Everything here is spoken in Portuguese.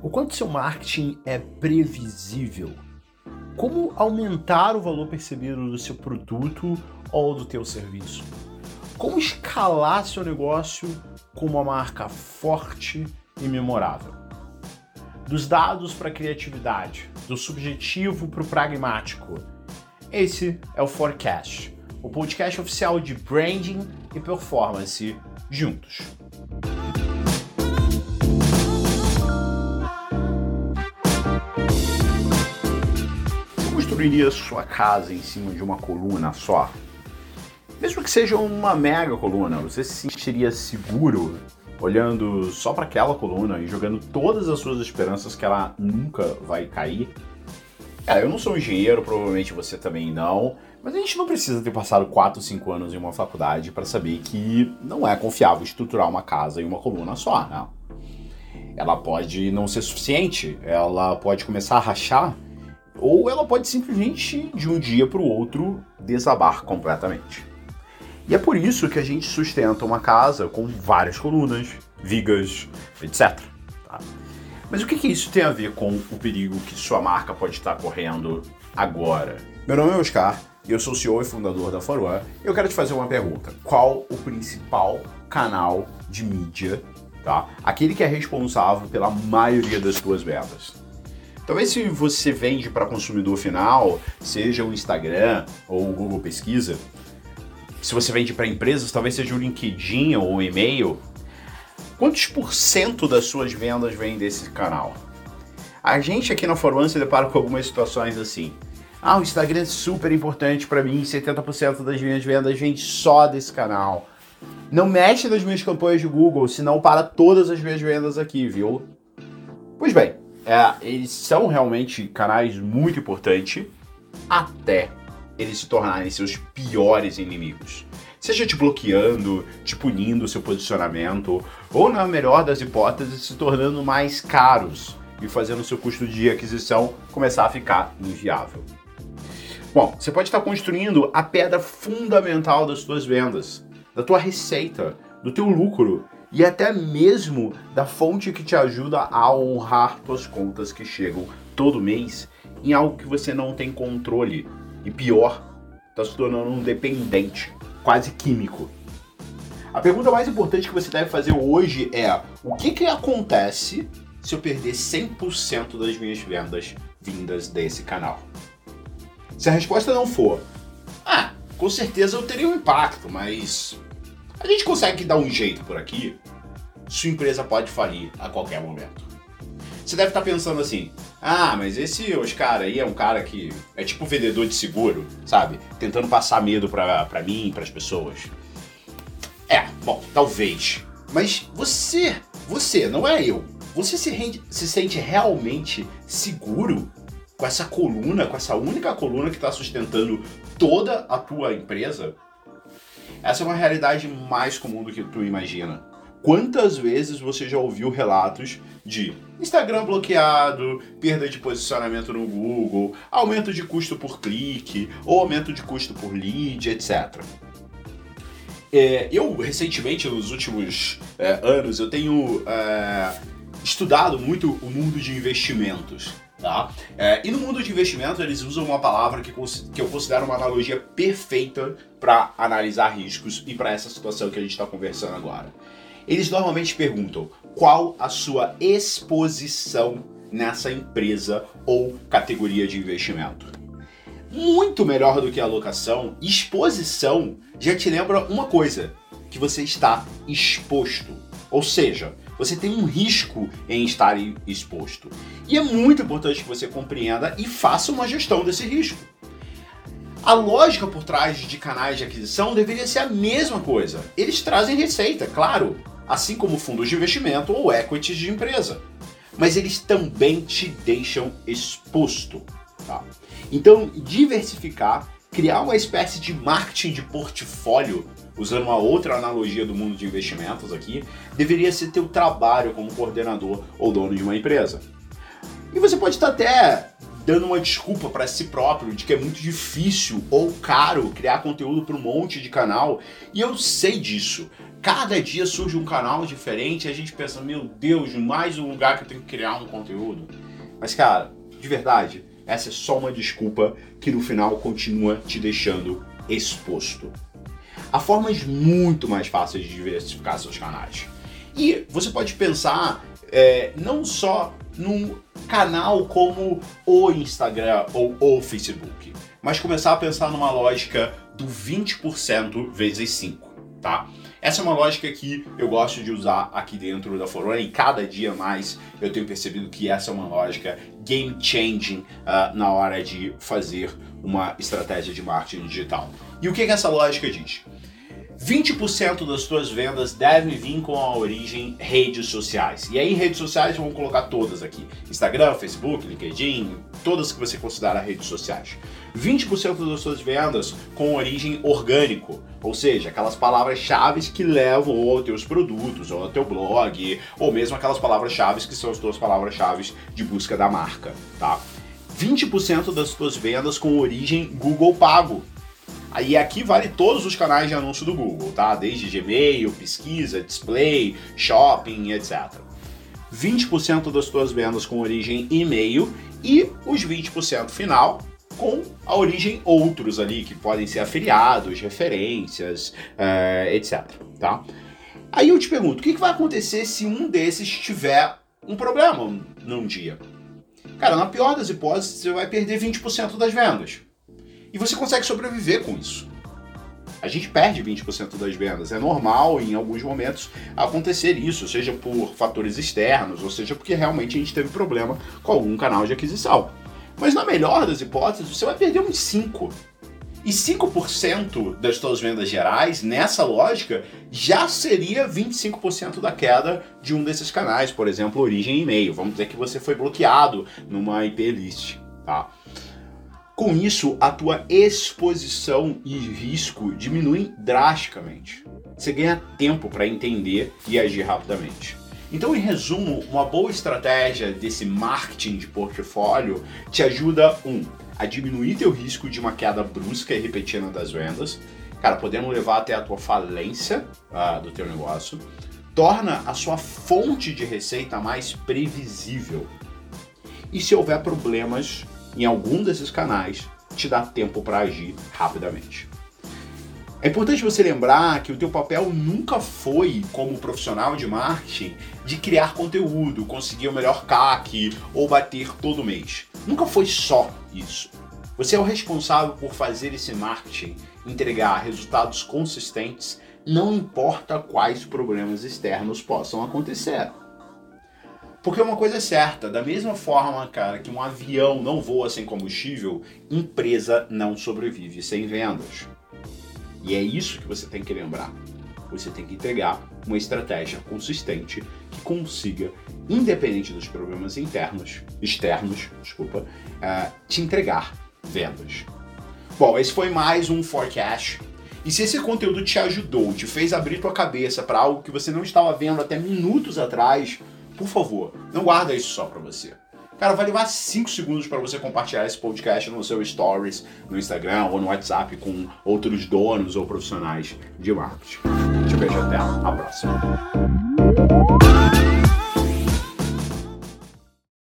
O quanto seu marketing é previsível? Como aumentar o valor percebido do seu produto ou do teu serviço? Como escalar seu negócio com uma marca forte e memorável? Dos dados para a criatividade, do subjetivo para o pragmático. Esse é o Forecast, o podcast oficial de branding e performance juntos. Construiria sua casa em cima de uma coluna só? Mesmo que seja uma mega coluna, você se sentiria seguro olhando só para aquela coluna e jogando todas as suas esperanças que ela nunca vai cair? É, eu não sou um engenheiro, provavelmente você também não, mas a gente não precisa ter passado 4, 5 anos em uma faculdade para saber que não é confiável estruturar uma casa em uma coluna só, não. Ela pode não ser suficiente, ela pode começar a rachar ou ela pode simplesmente, de um dia para o outro, desabar completamente. E é por isso que a gente sustenta uma casa com várias colunas, vigas, etc. Tá? Mas o que, que isso tem a ver com o perigo que sua marca pode estar correndo agora? Meu nome é Oscar, eu sou CEO e fundador da e eu quero te fazer uma pergunta. Qual o principal canal de mídia, tá? Aquele que é responsável pela maioria das suas vendas? Talvez se você vende para consumidor final, seja o Instagram ou o Google Pesquisa, se você vende para empresas, talvez seja o LinkedIn ou o e-mail. Quantos por cento das suas vendas vem desse canal? A gente aqui na Forum se depara com algumas situações assim. Ah, o Instagram é super importante para mim, 70% das minhas vendas vem só desse canal. Não mexe nas minhas campanhas de Google, senão para todas as minhas vendas aqui, viu? Pois bem, é, eles são realmente canais muito importantes até eles se tornarem seus piores inimigos. Seja te bloqueando, te punindo o seu posicionamento, ou na melhor das hipóteses, se tornando mais caros e fazendo o seu custo de aquisição começar a ficar inviável. Bom, você pode estar construindo a pedra fundamental das suas vendas, da tua receita, do teu lucro e até mesmo da fonte que te ajuda a honrar tuas contas que chegam todo mês em algo que você não tem controle e pior, está se tornando um dependente, quase químico. A pergunta mais importante que você deve fazer hoje é: o que, que acontece se eu perder 100% das minhas vendas vindas desse canal? Se a resposta não for, ah, com certeza eu teria um impacto, mas a gente consegue dar um jeito por aqui, sua empresa pode falir a qualquer momento. Você deve estar pensando assim: ah, mas esse Oscar aí é um cara que é tipo vendedor de seguro, sabe? Tentando passar medo pra, pra mim, pras pessoas. É, bom, talvez. Mas você, você, não é eu. Você se, rende, se sente realmente seguro com essa coluna, com essa única coluna que está sustentando toda a tua empresa? Essa é uma realidade mais comum do que tu imagina. Quantas vezes você já ouviu relatos de Instagram bloqueado, perda de posicionamento no Google, aumento de custo por clique ou aumento de custo por lead, etc. É, eu recentemente, nos últimos é, anos, eu tenho é, estudado muito o mundo de investimentos. Tá? É, e no mundo de investimentos eles usam uma palavra que, que eu considero uma analogia perfeita para analisar riscos e para essa situação que a gente está conversando agora. Eles normalmente perguntam qual a sua exposição nessa empresa ou categoria de investimento. Muito melhor do que alocação, exposição já te lembra uma coisa: que você está exposto. Ou seja, você tem um risco em estar exposto. E é muito importante que você compreenda e faça uma gestão desse risco. A lógica por trás de canais de aquisição deveria ser a mesma coisa. Eles trazem receita, claro, assim como fundos de investimento ou equities de empresa. Mas eles também te deixam exposto. Tá? Então, diversificar, criar uma espécie de marketing de portfólio usando uma outra analogia do mundo de investimentos aqui, deveria ser teu trabalho como coordenador ou dono de uma empresa. E você pode estar até dando uma desculpa para si próprio de que é muito difícil ou caro criar conteúdo para um monte de canal. E eu sei disso. Cada dia surge um canal diferente e a gente pensa, meu Deus, mais um lugar que eu tenho que criar um conteúdo. Mas cara, de verdade, essa é só uma desculpa que no final continua te deixando exposto. Há formas muito mais fáceis de diversificar seus canais. E você pode pensar é, não só num canal como o Instagram ou o Facebook, mas começar a pensar numa lógica do 20% vezes 5, tá? Essa é uma lógica que eu gosto de usar aqui dentro da Forona e cada dia mais eu tenho percebido que essa é uma lógica game changing uh, na hora de fazer uma estratégia de marketing digital. E o que, que essa lógica diz? 20% das suas vendas devem vir com a origem redes sociais. E aí, redes sociais, vamos colocar todas aqui: Instagram, Facebook, LinkedIn, todas que você considera redes sociais. 20% das suas vendas com origem orgânico, ou seja, aquelas palavras-chave que levam aos teus produtos, ou ao teu blog, ou mesmo aquelas palavras-chave que são as tuas palavras-chave de busca da marca, tá? 20% das suas vendas com origem Google Pago, Aí aqui vale todos os canais de anúncio do Google, tá? Desde Gmail, pesquisa, display, shopping, etc. 20% das suas vendas com origem e-mail e os 20% final com a origem outros ali, que podem ser afiliados, referências, uh, etc. Tá? Aí eu te pergunto, o que, que vai acontecer se um desses tiver um problema num dia? Cara, na pior das hipóteses, você vai perder 20% das vendas. E você consegue sobreviver com isso. A gente perde 20% das vendas. É normal em alguns momentos acontecer isso, seja por fatores externos, ou seja porque realmente a gente teve problema com algum canal de aquisição. Mas na melhor das hipóteses, você vai perder uns 5. E 5% das suas vendas gerais, nessa lógica, já seria 25% da queda de um desses canais, por exemplo, origem e-mail. Vamos dizer que você foi bloqueado numa IP list, tá? Com isso, a tua exposição e risco diminuem drasticamente. Você ganha tempo para entender e agir rapidamente. Então, em resumo, uma boa estratégia desse marketing de portfólio te ajuda um a diminuir teu risco de uma queda brusca e repetida das vendas, cara, podendo levar até a tua falência uh, do teu negócio, torna a sua fonte de receita mais previsível. E se houver problemas em algum desses canais, te dá tempo para agir rapidamente. É importante você lembrar que o teu papel nunca foi, como profissional de marketing, de criar conteúdo, conseguir o melhor CAC ou bater todo mês. Nunca foi só isso. Você é o responsável por fazer esse marketing entregar resultados consistentes, não importa quais problemas externos possam acontecer. Porque uma coisa é certa, da mesma forma, cara, que um avião não voa sem combustível, empresa não sobrevive sem vendas. E é isso que você tem que lembrar. Você tem que entregar uma estratégia consistente que consiga, independente dos problemas internos, externos, desculpa, uh, te entregar vendas. Bom, esse foi mais um forecast. E se esse conteúdo te ajudou, te fez abrir tua cabeça para algo que você não estava vendo até minutos atrás, por favor, não guarda isso só para você. Cara, vai levar 5 segundos para você compartilhar esse podcast no seu stories, no Instagram ou no WhatsApp com outros donos ou profissionais de marketing. Te vejo até a próxima.